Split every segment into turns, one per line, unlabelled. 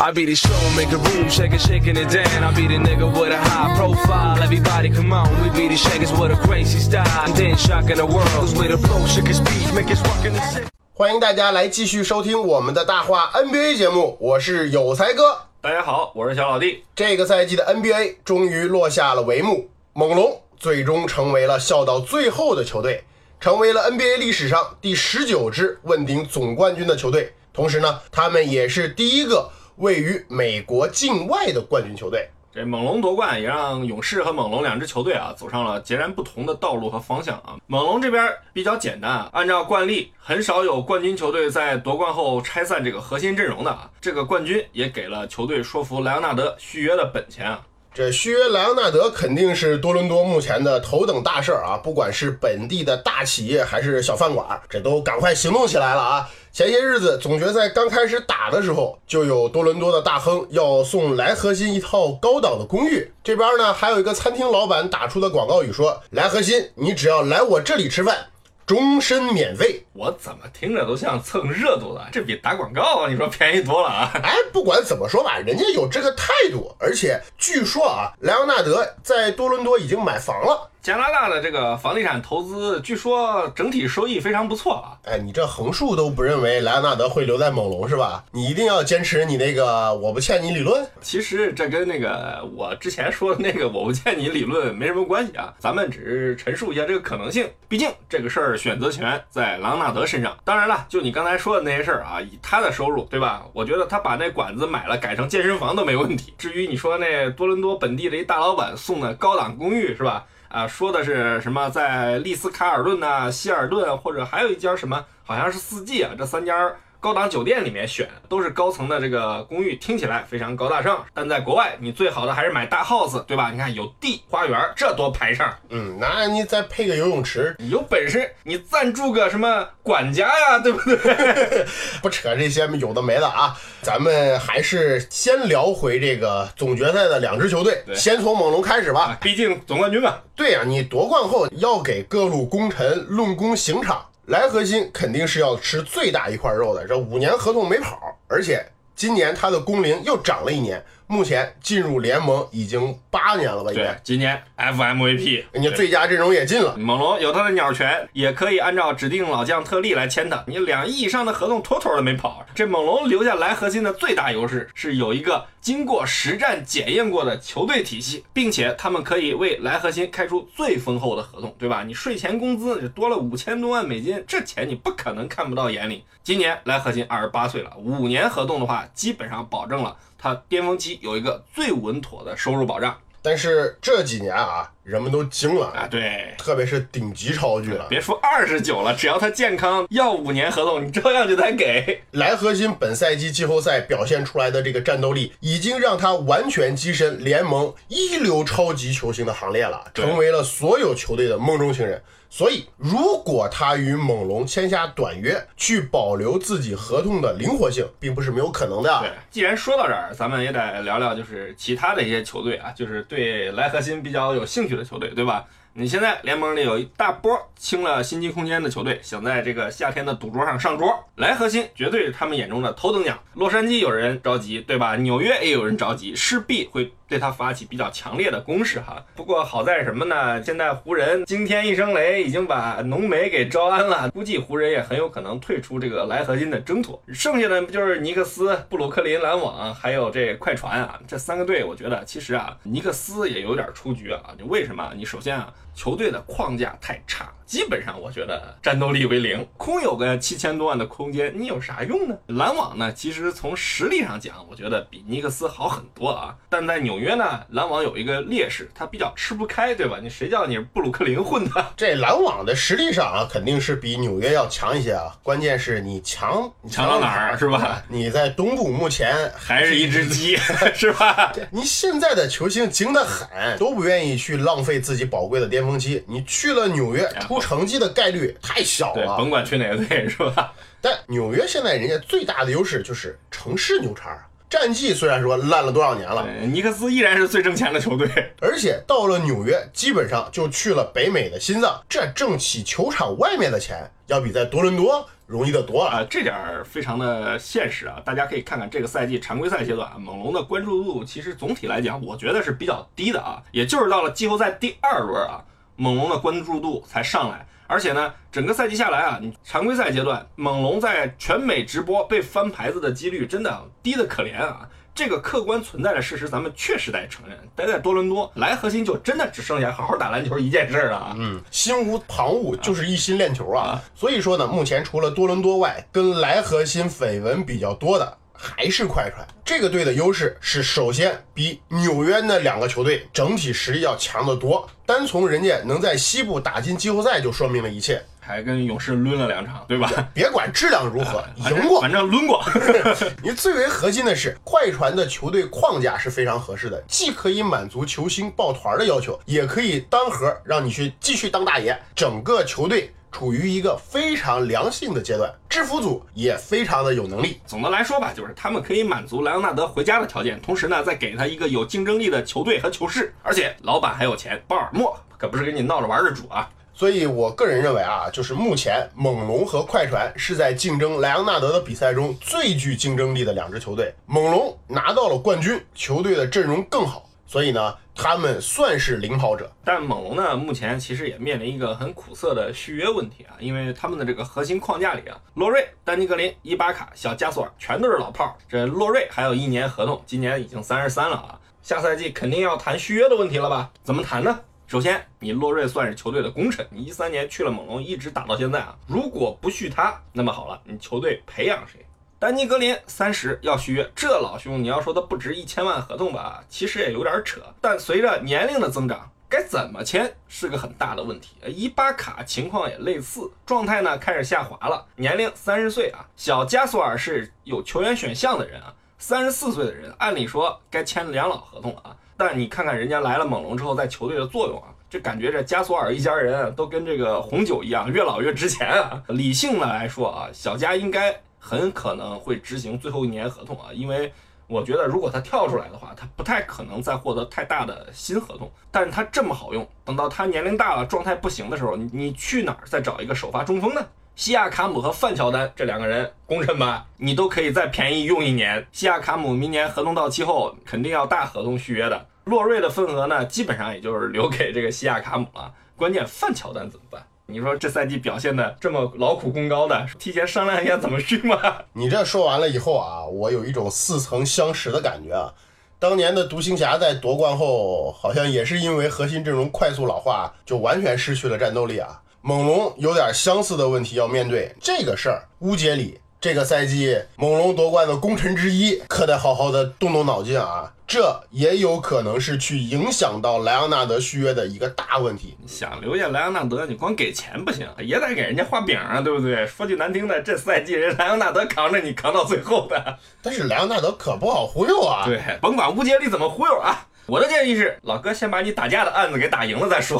I be the show, make a room, shake it, shaking it down. I be the nigga with a high profile. Everybody come on, we be the shakers with a crazy style. And then shocking the world, cause we the flow, shake his speech, make us rockin' the city.
欢迎大家来继续收听我们的大话 NBA 节目，我是有才哥。
大家好，我是小老弟。
这个赛季的 NBA 终于落下了帷幕，猛龙最终成为了笑到最后的球队，成为了 NBA 历史上第十九支问鼎总冠军的球队。同时呢，他们也是第一个位于美国境外的冠军球队。
这猛龙夺冠也让勇士和猛龙两支球队啊走上了截然不同的道路和方向啊。猛龙这边比较简单啊，按照惯例，很少有冠军球队在夺冠后拆散这个核心阵容的啊。这个冠军也给了球队说服莱昂纳德续约的本钱啊。
这续约莱昂纳德肯定是多伦多目前的头等大事儿啊！不管是本地的大企业还是小饭馆，这都赶快行动起来了啊！前些日子总决赛刚开始打的时候，就有多伦多的大亨要送莱核心一套高档的公寓。这边呢，还有一个餐厅老板打出的广告语说：“莱核心，你只要来我这里吃饭，终身免费。”
我怎么听着都像蹭热度的？这比打广告啊，你说便宜多了啊！
哎，不管怎么说吧，人家有这个态度，而且据说啊，莱昂纳德在多伦多已经买房了。
加拿大的这个房地产投资，据说整体收益非常不错啊。
哎，你这横竖都不认为莱昂纳德会留在猛龙是吧？你一定要坚持你那个我不欠你理论。
其实这跟那个我之前说的那个我不欠你理论没什么关系啊，咱们只是陈述一下这个可能性。毕竟这个事儿选择权在莱昂纳德身上。当然了，就你刚才说的那些事儿啊，以他的收入，对吧？我觉得他把那馆子买了改成健身房都没问题。至于你说那多伦多本地的一大老板送的高档公寓是吧？啊，说的是什么在丽思卡尔顿呐、希尔顿，或者还有一家什么，好像是四季啊，这三家高档酒店里面选，都是高层的这个公寓，听起来非常高大上。但在国外，你最好的还是买大 house，对吧？你看有地花园，这多排场。
嗯，那你再配个游泳池，
你有本事你赞助个什么管家呀，对不对？
不扯这些有的没的啊。咱们还是先聊回这个总决赛的两支球队，
对
先从猛龙开始吧。
毕竟总冠军嘛。
对呀、你夺冠后要给各路功臣论功行场，莱核心肯定是要吃最大一块肉的。这五年合同没跑，而且今年他的工龄又涨了一年，目前进入联盟已经八年了吧？应
对
该，，
今年 FMVP，
人家最佳阵容也进了。
猛龙有他的鸟权，也可以按照指定老将特例来签他。你两亿以上的合同妥妥的没跑。这猛龙留下来核心的最大优势是有一个经过实战检验过的球队体系，并且他们可以为来核心开出最丰厚的合同，对吧？你税前工资就多了五千多万美金，这钱你不可能看不到眼里。今年来核心二十八岁了，五年合同的话，基本上保证了他巅峰期有一个最稳妥的收入保障。
但是这几年啊，人们都惊了
啊！对。
特别是顶级超巨了。
别说二十九了，只要他健康，要五年合同，你照样就得给。
莱核心本赛季季后赛表现出来的这个战斗力，已经让他完全跻身联盟一流超级球星的行列了，成为了所有球队的梦中情人。所以，如果他与猛龙签下短约，去保留自己合同的灵活性，并不是没有可能的。
对，既然说到这儿，咱们也得聊聊，就是其他的一些球队啊，就是对莱核心比较有兴趣的球队，对吧？你现在联盟里有一大波清了薪金空间的球队，想在这个夏天的赌桌上上桌，莱核心绝对是他们眼中的头等奖。洛杉矶有人着急，对吧？纽约也有人着急，势必会对他发起比较强烈的攻势哈。不过好在什么呢？现在湖人惊天一声雷，已经把浓眉给招安了，估计湖人也很有可能退出这个莱核心的争夺。剩下的不就是尼克斯、布鲁克林篮网，还有这快船啊？这三个队，我觉得其实啊，尼克斯也有点出局啊。就为什么？你首先啊。球队的框架太差，基本上我觉得战斗力为零，空有个七千多万的空间，你有啥用呢？篮网呢，其实从实力上讲，我觉得比尼克斯好很多啊。但在纽约呢，篮网有一个劣势，它比较吃不开，对吧？你谁叫你是布鲁克林混的？
这篮网的实力上啊，肯定是比纽约要强一些啊。关键是你强，你
强到哪儿是吧？
你在东部目前
还是一只鸡，是吧？
你现在的球星精得很，都不愿意去浪费自己宝贵的巅峰期。你去了纽约，出成绩的概率太小了。
甭管去哪个队，是吧？
但纽约现在人家最大的优势就是城市牛叉。战绩虽然说烂了多少年了，
尼克斯依然是最挣钱的球队，
而且到了纽约，基本上就去了北美的心脏，这挣起球场外面的钱，要比在多伦多容易得多了
啊！这点儿非常的现实啊！大家可以看看这个赛季常规赛阶段，猛龙的关注度其实总体来讲，我觉得是比较低的啊，也就是到了季后赛第二轮啊，猛龙的关注度才上来。而且呢，整个赛季下来啊，你常规赛阶段，猛龙在全美直播被翻牌子的几率真的低的可怜啊！这个客观存在的事实，咱们确实得承认。待在多伦多，来核心就真的只剩下好好打篮球一件事了啊！
嗯，心无旁骛，就是一心练球啊！所以说呢，目前除了多伦多外，跟来核心绯闻比较多的。还是快船这个队的优势是，首先比纽约那两个球队整体实力要强得多。单从人家能在西部打进季后赛就说明了一切，
还跟勇士抡了两场，对吧？
别管质量如何，赢过，
反正抡过。
你最为核心的是，快船的球队框架是非常合适的，既可以满足球星抱团的要求，也可以单核让你去继续当大爷。整个球队。处于一个非常良性的阶段，制服组也非常的有能力。
总的来说吧，就是他们可以满足莱昂纳德回家的条件，同时呢，再给他一个有竞争力的球队和球市，而且老板还有钱，鲍尔默可不是跟你闹着玩的主啊。
所以我个人认为啊，就是目前猛龙和快船是在竞争莱昂纳德的比赛中最具竞争力的两支球队。猛龙拿到了冠军，球队的阵容更好。所以呢，他们算是领跑者，
但猛龙呢，目前其实也面临一个很苦涩的续约问题啊，因为他们的这个核心框架里啊，洛瑞、丹尼格林、伊巴卡、小加索尔全都是老炮儿。这洛瑞还有一年合同，今年已经三十三了啊，下赛季肯定要谈续约的问题了吧？怎么谈呢？首先，你洛瑞算是球队的功臣，你一三年去了猛龙，一直打到现在啊，如果不续他，那么好了，你球队培养谁？丹尼格林三十要续约，这老兄你要说他不值一千万合同吧，其实也有点扯。但随着年龄的增长，该怎么签是个很大的问题。伊巴卡情况也类似，状态呢开始下滑了，年龄三十岁啊。小加索尔是有球员选项的人啊，三十四岁的人，按理说该签两老合同了啊。但你看看人家来了猛龙之后，在球队的作用啊，这感觉这加索尔一家人都跟这个红酒一样，越老越值钱啊。理性的来说啊，小加应该。很可能会执行最后一年合同啊，因为我觉得如果他跳出来的话，他不太可能再获得太大的新合同。但是他这么好用，等到他年龄大了，状态不行的时候，你你去哪儿再找一个首发中锋呢？西亚卡姆和范乔丹这两个人功臣吧，你都可以再便宜用一年。西亚卡姆明年合同到期后肯定要大合同续约的，洛瑞的份额呢，基本上也就是留给这个西亚卡姆了。关键范乔丹怎么办？你说这赛季表现的这么劳苦功高的，提前商量一下怎么续吗？
你这说完了以后啊，我有一种似曾相识的感觉啊。当年的独行侠在夺冠后，好像也是因为核心阵容快速老化，就完全失去了战斗力啊。猛龙有点相似的问题要面对，这个事儿，乌杰里这个赛季猛龙夺冠的功臣之一，可得好好的动动脑筋啊。这也有可能是去影响到莱昂纳德续约的一个大问题。
想留下莱昂纳德，你光给钱不行，也得给人家画饼啊，对不对？说句难听的，这赛季人莱昂纳德扛着你扛到最后的。
但是莱昂纳德可不好忽悠啊。
对，甭管乌杰里怎么忽悠啊，我的建议是，老哥先把你打架的案子给打赢了再说。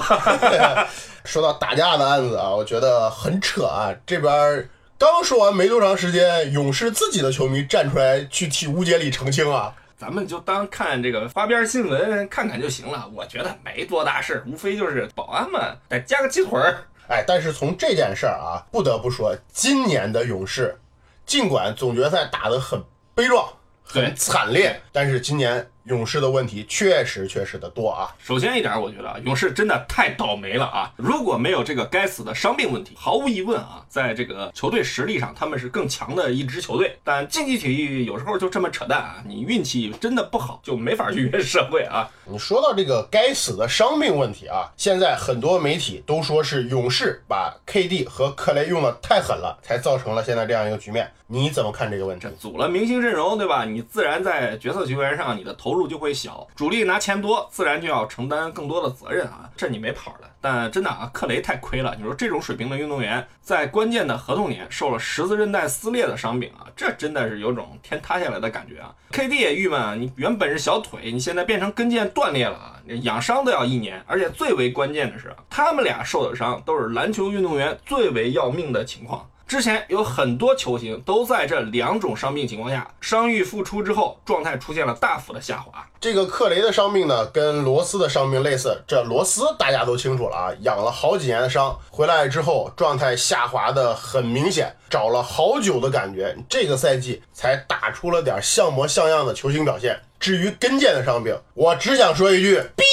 说到打架的案子啊，我觉得很扯啊。这边刚说完没多长时间，勇士自己的球迷站出来去替乌杰里澄清啊。
咱们就当看这个花边新闻看看就行了，我觉得没多大事，无非就是保安嘛，得加个鸡腿儿。
哎，但是从这件事儿啊，不得不说，今年的勇士，尽管总决赛打得很悲壮、很惨烈，但是今年勇士的问题确实确实的多啊。
首先一点，我觉得啊，勇士真的太倒霉了啊！如果没有这个该死的伤病问题，毫无疑问啊，在这个球队实力上，他们是更强的一支球队。但竞技体育有时候就这么扯淡啊，你运气真的不好，就没法去约社会啊。
你说到这个该死的伤病问题啊，现在很多媒体都说是勇士把 KD 和克雷用的太狠了，才造成了现在这样一个局面。你怎么看这个问题？
组了明星阵容，对吧？你自然在角色球员上你的投投入就会小，主力拿钱多，自然就要承担更多的责任啊，这你没跑的。但真的啊，克雷太亏了。你说这种水平的运动员，在关键的合同年受了十字韧带撕裂的伤病啊，这真的是有种天塌下来的感觉啊。KD 也郁闷啊，你原本是小腿，你现在变成跟腱断裂了啊，养伤都要一年。而且最为关键的是，他们俩受的伤都是篮球运动员最为要命的情况。之前有很多球星都在这两种伤病情况下伤愈复出之后，状态出现了大幅的下滑。
这个克雷的伤病呢，跟罗斯的伤病类似。这罗斯大家都清楚了啊，养了好几年的伤，回来之后状态下滑的很明显，找了好久的感觉，这个赛季才打出了点像模像样的球星表现。至于跟腱的伤病，我只想说一句：逼！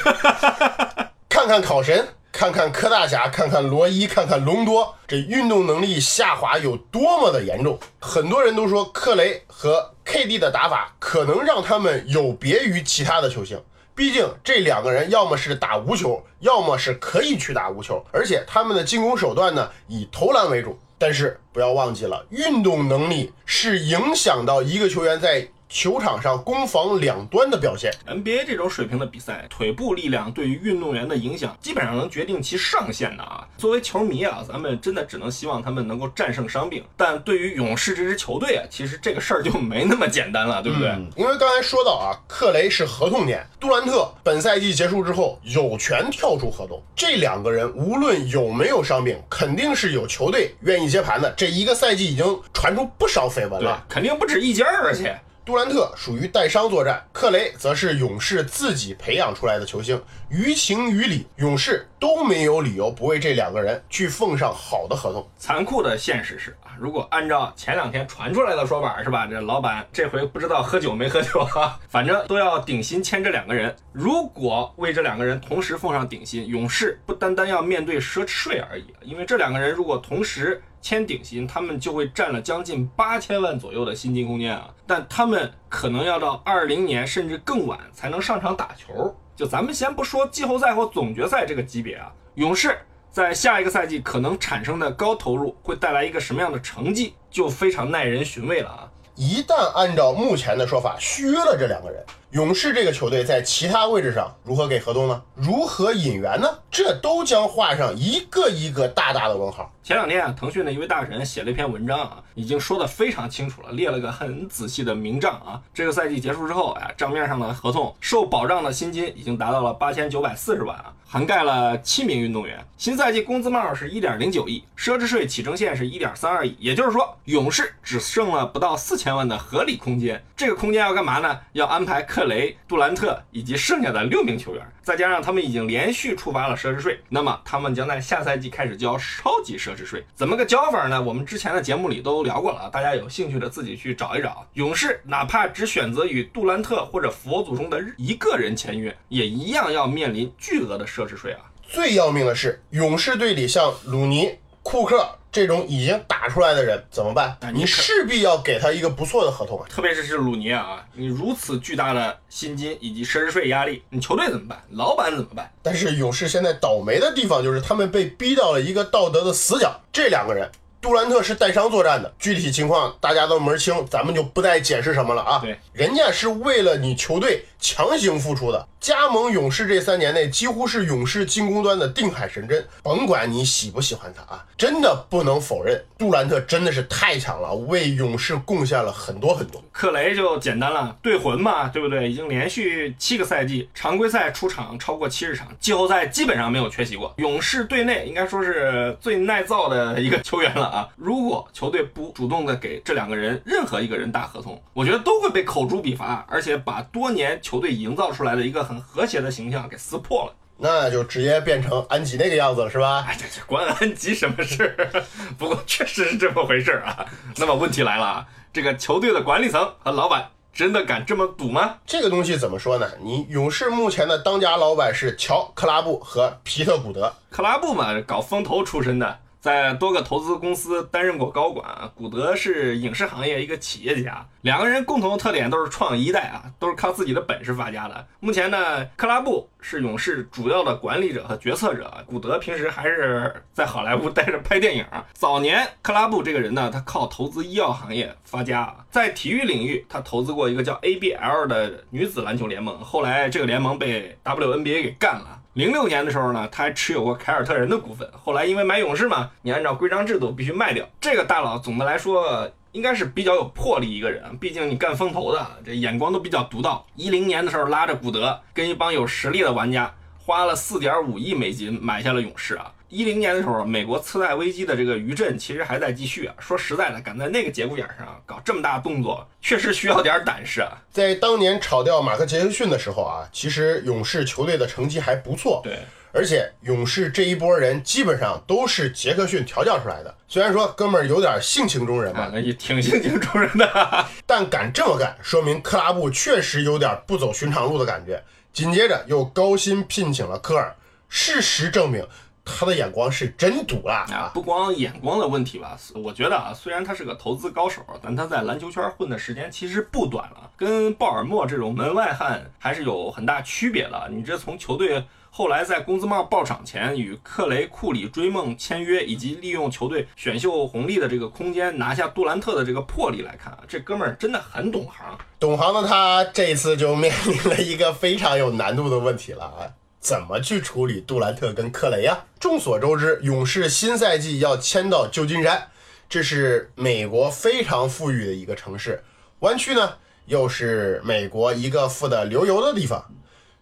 看看考神。看看柯大侠，看看罗伊，看看隆多，这运动能力下滑有多么的严重。很多人都说克雷和 KD 的打法可能让他们有别于其他的球星，毕竟这两个人要么是打无球，要么是可以去打无球，而且他们的进攻手段呢以投篮为主。但是不要忘记了，运动能力是影响到一个球员在。球场上攻防两端的表现
，NBA 这种水平的比赛，腿部力量对于运动员的影响，基本上能决定其上限的啊。作为球迷啊，咱们真的只能希望他们能够战胜伤病。但对于勇士这支球队啊，其实这个事儿就没那么简单了，对不对？
因为刚才说到啊，克雷是合同年，杜兰特本赛季结束之后有权跳出合同。这两个人无论有没有伤病，肯定是有球队愿意接盘的。这一个赛季已经传出不少绯闻了，
肯定不止一家，而且。
杜兰特属于带伤作战，克雷则是勇士自己培养出来的球星。于情于理，勇士都没有理由不为这两个人去奉上好的合同。
残酷的现实是，如果按照前两天传出来的说法，是吧？这老板这回不知道喝酒没喝酒啊，反正都要顶薪签这两个人。如果为这两个人同时奉上顶薪，勇士不单单要面对奢侈税而已，因为这两个人如果同时。签顶薪，他们就会占了将近八千万左右的薪金空间啊！但他们可能要到二零年甚至更晚才能上场打球。就咱们先不说季后赛或总决赛这个级别啊，勇士在下一个赛季可能产生的高投入会带来一个什么样的成绩，就非常耐人寻味了啊！
一旦按照目前的说法续约了这两个人。勇士这个球队在其他位置上如何给合同呢？如何引援呢？这都将画上一个一个大大的问号。
前两天啊，腾讯的一位大神写了一篇文章啊，已经说得非常清楚了，列了个很仔细的明账啊。这个赛季结束之后，啊，账面上的合同受保障的薪金已经达到了八千九百四十万啊，涵盖了七名运动员。新赛季工资帽是一点零九亿，奢侈税起征线是一点三二亿，也就是说，勇士只剩了不到四千万的合理空间。这个空间要干嘛呢？要安排克雷、杜兰特以及剩下的六名球员，再加上他们已经连续触发了奢侈税，那么他们将在下赛季开始交超级奢侈税。怎么个交法呢？我们之前的节目里都聊过了，大家有兴趣的自己去找一找。勇士哪怕只选择与杜兰特或者佛祖中的一个人签约，也一样要面临巨额的奢侈税啊！
最要命的是，勇士队里像鲁尼、库克。这种已经打出来的人怎么办？你势必要给他一个不错的合同啊！
特别是是鲁尼啊，你如此巨大的薪金以及奢侈税压力，你球队怎么办？老板怎么办？
但是勇士现在倒霉的地方就是他们被逼到了一个道德的死角。这两个人，杜兰特是带伤作战的，具体情况大家都门清，咱们就不再解释什么了啊。
对，
人家是为了你球队强行复出的。加盟勇士这三年内，几乎是勇士进攻端的定海神针。甭管你喜不喜欢他啊，真的不能否认，杜兰特真的是太强了，为勇士贡献了很多很多。
克雷就简单了，队魂嘛，对不对？已经连续七个赛季常规赛出场超过七十场，季后赛基本上没有缺席过。勇士队内应该说是最耐造的一个 球员了啊！如果球队不主动的给这两个人任何一个人打合同，我觉得都会被口诛笔伐，而且把多年球队营造出来的一个。很和谐的形象给撕破了，
那就直接变成安吉那个样子了，是吧？
哎，这这关安吉什么事？不过确实是这么回事啊。那么问题来了啊，这个球队的管理层和老板真的敢这么赌吗？
这个东西怎么说呢？你勇士目前的当家老板是乔·克拉布和皮特·古德，
克拉布嘛，搞风投出身的，在多个投资公司担任过高管。古德是影视行业一个企业家，两个人共同的特点都是创一代啊，都是靠自己的本事发家的。目前呢，克拉布是勇士主要的管理者和决策者，古德平时还是在好莱坞待着拍电影。早年克拉布这个人呢，他靠投资医药行业发家，在体育领域他投资过一个叫 ABL 的女子篮球联盟，后来这个联盟被 WNBA 给干了。零六年的时候呢，他还持有过凯尔特人的股份。后来因为买勇士嘛，你按照规章制度必须卖掉。这个大佬总的来说应该是比较有魄力一个人，毕竟你干风投的，这眼光都比较独到。一零年的时候拉着古德跟一帮有实力的玩家，花了四点五亿美金买下了勇士啊。一零年的时候，美国次贷危机的这个余震其实还在继续啊。说实在的，敢在那个节骨眼上搞这么大动作，确实需要点胆识啊。
在当年炒掉马克·杰克逊的时候啊，其实勇士球队的成绩还不错。
对，
而且勇士这一波人基本上都是杰克逊调教出来的。虽然说哥们儿有点性情中人嘛，
啊，那也挺性情中人的。
但敢这么干，说明克拉布确实有点不走寻常路的感觉。紧接着又高薪聘请了科尔，事实证明他的眼光是真毒辣
啊，不光眼光的问题吧，我觉得啊，虽然他是个投资高手，但他在篮球圈混的时间其实不短了，跟鲍尔默这种门外汉还是有很大区别的。你这从球队后来在工资帽爆场前与克雷库里追梦签约，以及利用球队选秀红利的这个空间拿下杜兰特的这个魄力来看啊，这哥们儿真的很懂行。
懂行的他这一次就面临了一个非常有难度的问题了啊。怎么去处理杜兰特跟克雷啊？众所周知，勇士新赛季要迁到旧金山，这是美国非常富裕的一个城市，湾区呢又是美国一个富得流油的地方。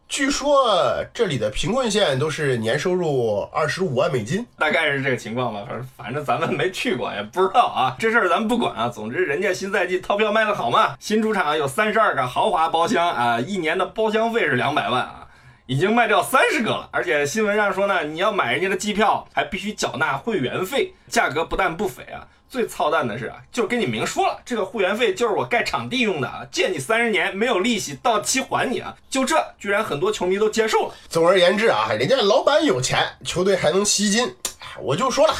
据说这里的贫困县都是年收入二十五万美金，
大概是这个情况吧。反正反正咱们没去过，也不知道啊。这事儿咱们不管啊。总之，人家新赛季套票卖的好嘛，新主场有三十二个豪华包厢啊，一年的包厢费是两百万啊。已经卖掉三十个了，而且新闻上说呢，你要买人家的机票还必须缴纳会员费，价格不但不菲啊，最操蛋的是啊，就跟你明说了，这个会员费就是我盖场地用的啊，借你三十年没有利息，到期还你啊，就这居然很多球迷都接受了。
总而言之啊，人家老板有钱，球队还能吸金，我就说了。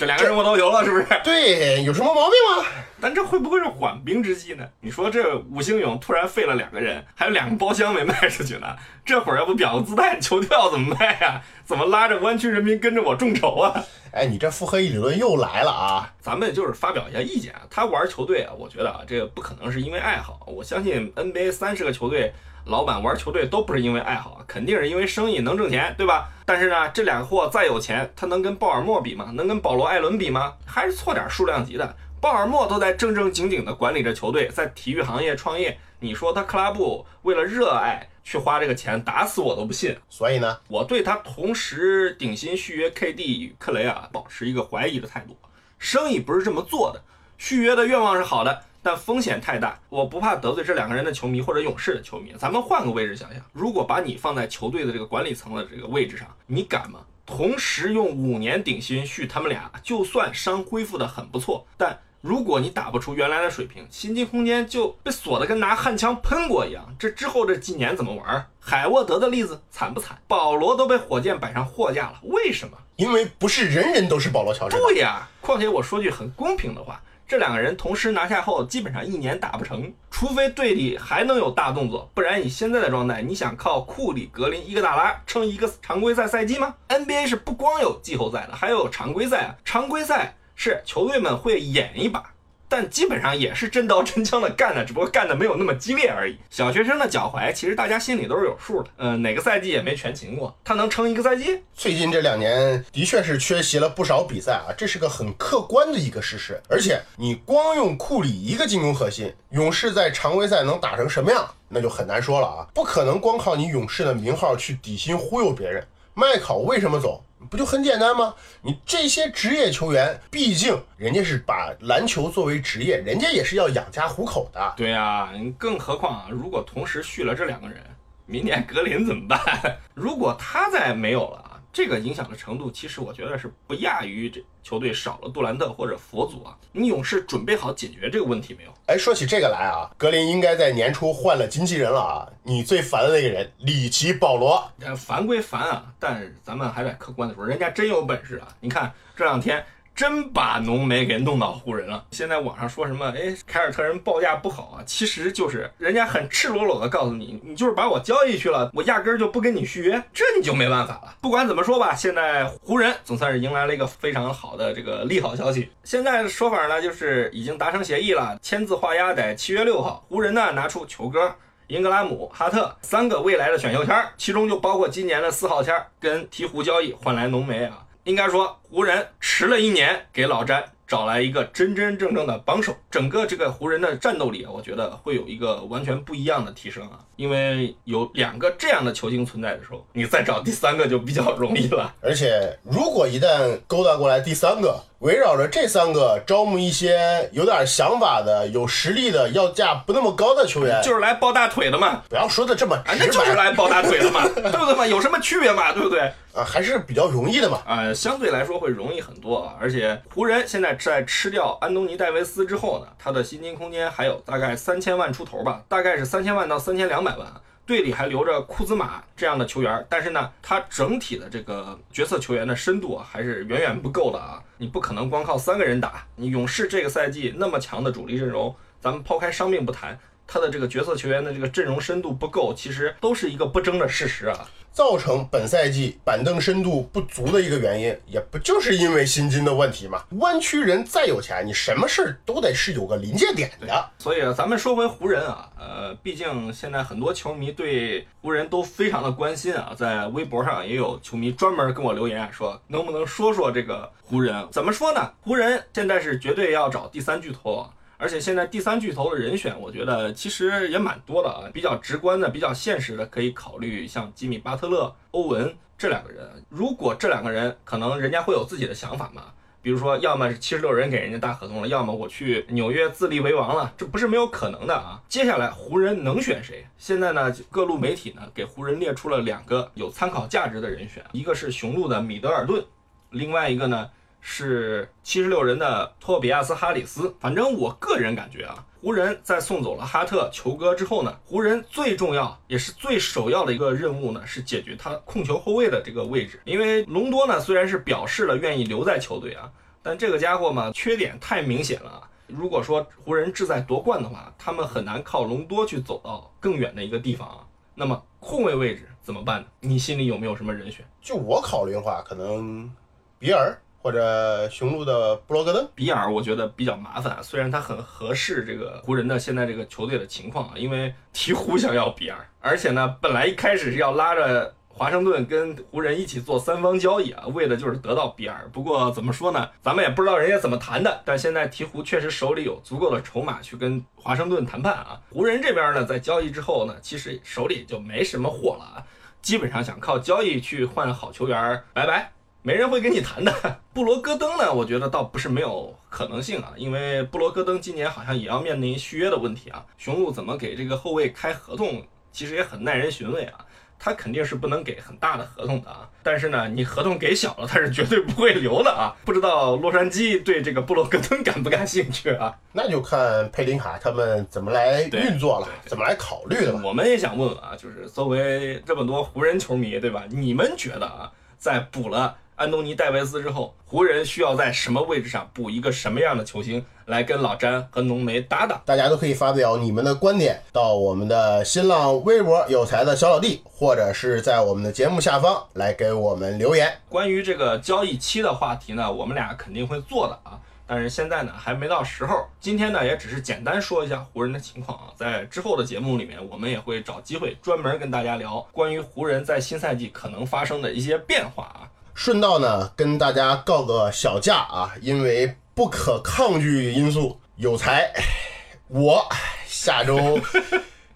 这两个人我都有了，是不是？
对，有什么毛病吗？
但这会不会是缓兵之计呢？你说这五星勇突然废了两个人，还有两个包厢没卖出去呢，这会儿要不表个姿态，球票怎么卖呀？怎么拉着湾区人民跟着我众筹啊？
哎，你这腹黑理论又来了啊！
咱们就是发表一下意见啊。他玩球队啊，我觉得啊，这个不可能是因为爱好。我相信 NBA 三十个球队。老板玩球队都不是因为爱好，肯定是因为生意能挣钱，对吧？但是呢，这两个货再有钱，他能跟鲍尔默比吗？能跟保罗·艾伦比吗？还是错点数量级的。鲍尔默都在正正经经的管理着球队，在体育行业创业。你说他克拉布为了热爱去花这个钱，打死我都不信。
所以呢，
我对他同时顶薪续约 KD 与克雷啊，保持一个怀疑的态度。生意不是这么做的，续约的愿望是好的。但风险太大，我不怕得罪这两个人的球迷或者勇士的球迷。咱们换个位置想想，如果把你放在球队的这个管理层的这个位置上，你敢吗？同时用五年顶薪续他们俩，就算伤恢复的很不错，但如果你打不出原来的水平，薪金空间就被锁得跟拿焊枪喷过一样。这之后这几年怎么玩？海沃德的例子惨不惨？保罗都被火箭摆上货架了，为什么？
因为不是人人都是保罗乔治。
对呀，况且我说句很公平的话。这两个人同时拿下后，基本上一年打不成，除非队里还能有大动作，不然以现在的状态，你想靠库里、格林、伊戈达拉撑一个常规赛赛季吗？NBA 是不光有季后赛的，还有常规赛啊。常规赛是球队们会演一把。但基本上也是真刀真枪的干的，只不过干的没有那么激烈而已。小学生的脚踝，其实大家心里都是有数的。嗯，哪个赛季也没全勤过，他能撑一个赛季？
最近这两年的确是缺席了不少比赛啊，这是个很客观的一个事实。而且你光用库里一个进攻核心，勇士在常规赛能打成什么样，那就很难说了啊。不可能光靠你勇士的名号去底薪忽悠别人。麦考为什么走？不就很简单吗？你这些职业球员，毕竟人家是把篮球作为职业，人家也是要养家糊口的。
对呀，更何况，如果同时续了这两个人，明年格林怎么办？如果他再没有了，这个影响的程度，其实我觉得是不亚于这球队少了杜兰特或者佛祖啊。你勇士准备好解决这个问题没有？
哎，说起这个来啊，格林应该在年初换了经纪人了啊。你最烦的那个人里奇保罗，
呃烦归烦啊，但咱们还得客观的说，人家真有本事啊！你看这两天。真把浓眉给弄到湖人了。现在网上说什么？哎，凯尔特人报价不好啊，其实就是人家很赤裸裸的告诉你，你就是把我交易去了，我压根儿就不跟你续约，这你就没办法了。不管怎么说吧，现在湖人总算是迎来了一个非常好的这个利好消息。现在的说法呢，就是已经达成协议了，签字画押在七月六号。湖人呢拿出球哥、英格拉姆、哈特三个未来的选秀签，其中就包括今年的四号签，跟鹈鹕交易换来浓眉啊。应该说，湖人迟了一年，给老詹找来一个真真正正的帮手，整个这个湖人的战斗力，我觉得会有一个完全不一样的提升啊。因为有两个这样的球星存在的时候，你再找第三个就比较容易了。
而且，如果一旦勾搭过来第三个，围绕着这三个招募一些有点想法的、有实力的、要价不那么高的球员，
就是来抱大腿的嘛。
不要说的这么直白，
那就是来抱大腿的嘛，对不对嘛？有什么区别嘛？对不对？
啊，还是比较容易的嘛。
啊，相对来说会容易很多啊。而且湖人现在在吃掉安东尼戴维斯之后呢，他的薪金空间还有大概三千万出头吧，大概是三千万到三千两百万。队里还留着库兹马这样的球员，但是呢，他整体的这个角色球员的深度啊，还是远远不够的啊。你不可能光靠三个人打。你勇士这个赛季那么强的主力阵容，咱们抛开伤病不谈，他的这个角色球员的这个阵容深度不够，其实都是一个不争的事实啊。
造成本赛季板凳深度不足的一个原因，也不就是因为薪金的问题嘛？湾区人再有钱，你什么事儿都得是有个临界点的。
所以咱们说回湖人啊，呃，毕竟现在很多球迷对湖人都非常的关心啊，在微博上也有球迷专门跟我留言说，能不能说说这个湖人？怎么说呢？湖人现在是绝对要找第三巨头。而且现在第三巨头的人选，我觉得其实也蛮多的啊。比较直观的、比较现实的，可以考虑像吉米巴特勒、欧文这两个人。如果这两个人可能人家会有自己的想法嘛，比如说，要么是七十六人给人家大合同了，要么我去纽约自立为王了，这不是没有可能的啊。接下来湖人能选谁？现在呢，各路媒体呢给湖人列出了两个有参考价值的人选，一个是雄鹿的米德尔顿，另外一个呢。是七十六人的托比亚斯·哈里斯。反正我个人感觉啊，湖人在送走了哈特、球哥之后呢，湖人最重要也是最首要的一个任务呢，是解决他控球后卫的这个位置。因为隆多呢，虽然是表示了愿意留在球队啊，但这个家伙嘛，缺点太明显了。如果说湖人志在夺冠的话，他们很难靠隆多去走到更远的一个地方啊。那么控卫位置怎么办呢？你心里有没有什么人选？
就我考虑的话，可能比尔。或者雄鹿的布罗格登，
比尔我觉得比较麻烦啊，虽然他很合适这个湖人的现在这个球队的情况啊，因为鹈鹕想要比尔，而且呢，本来一开始是要拉着华盛顿跟湖人一起做三方交易啊，为的就是得到比尔。不过怎么说呢，咱们也不知道人家怎么谈的，但现在鹈鹕确实手里有足够的筹码去跟华盛顿谈判啊。湖人这边呢，在交易之后呢，其实手里就没什么货了啊，基本上想靠交易去换好球员，拜拜。没人会跟你谈的。布罗戈登呢？我觉得倒不是没有可能性啊，因为布罗戈登今年好像也要面临续约的问题啊。雄鹿怎么给这个后卫开合同，其实也很耐人寻味啊。他肯定是不能给很大的合同的啊。但是呢，你合同给小了，他是绝对不会留的啊。不知道洛杉矶对这个布罗戈登感不感兴趣啊？
那就看佩林卡他们怎么来运作了，怎么来考虑了。
我们也想问问啊，就是作为这么多湖人球迷，对吧？你们觉得啊，在补了？安东尼戴维斯之后，湖人需要在什么位置上补一个什么样的球星来跟老詹和浓眉搭档？
大家都可以发表你们的观点，到我们的新浪微博“有才的小老弟”，或者是在我们的节目下方来给我们留言。
关于这个交易期的话题呢，我们俩肯定会做的啊。但是现在呢，还没到时候。今天呢，也只是简单说一下湖人的情况啊。在之后的节目里面，我们也会找机会专门跟大家聊关于湖人在新赛季可能发生的一些变化啊。
顺道呢，跟大家告个小假啊，因为不可抗拒因素，有才，我下周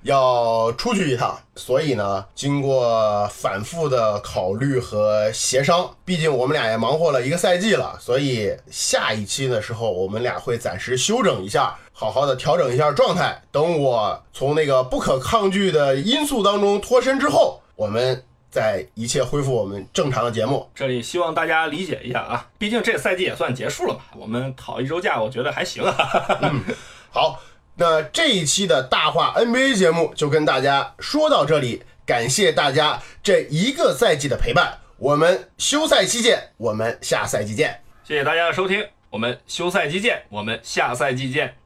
要出去一趟，所以呢，经过反复的考虑和协商，毕竟我们俩也忙活了一个赛季了，所以下一期的时候，我们俩会暂时休整一下，好好的调整一下状态。等我从那个不可抗拒的因素当中脱身之后，我们。再一切恢复我们正常的节目。
这里希望大家理解一下啊，毕竟这赛季也算结束了嘛，我们讨一周假，我觉得还行啊。
好，那这一期的大话 NBA 节目就跟大家说到这里，感谢大家这一个赛季的陪伴，我们休赛期见，我们下赛季见。
谢谢大家的收听，我们休赛期见，我们下赛季见。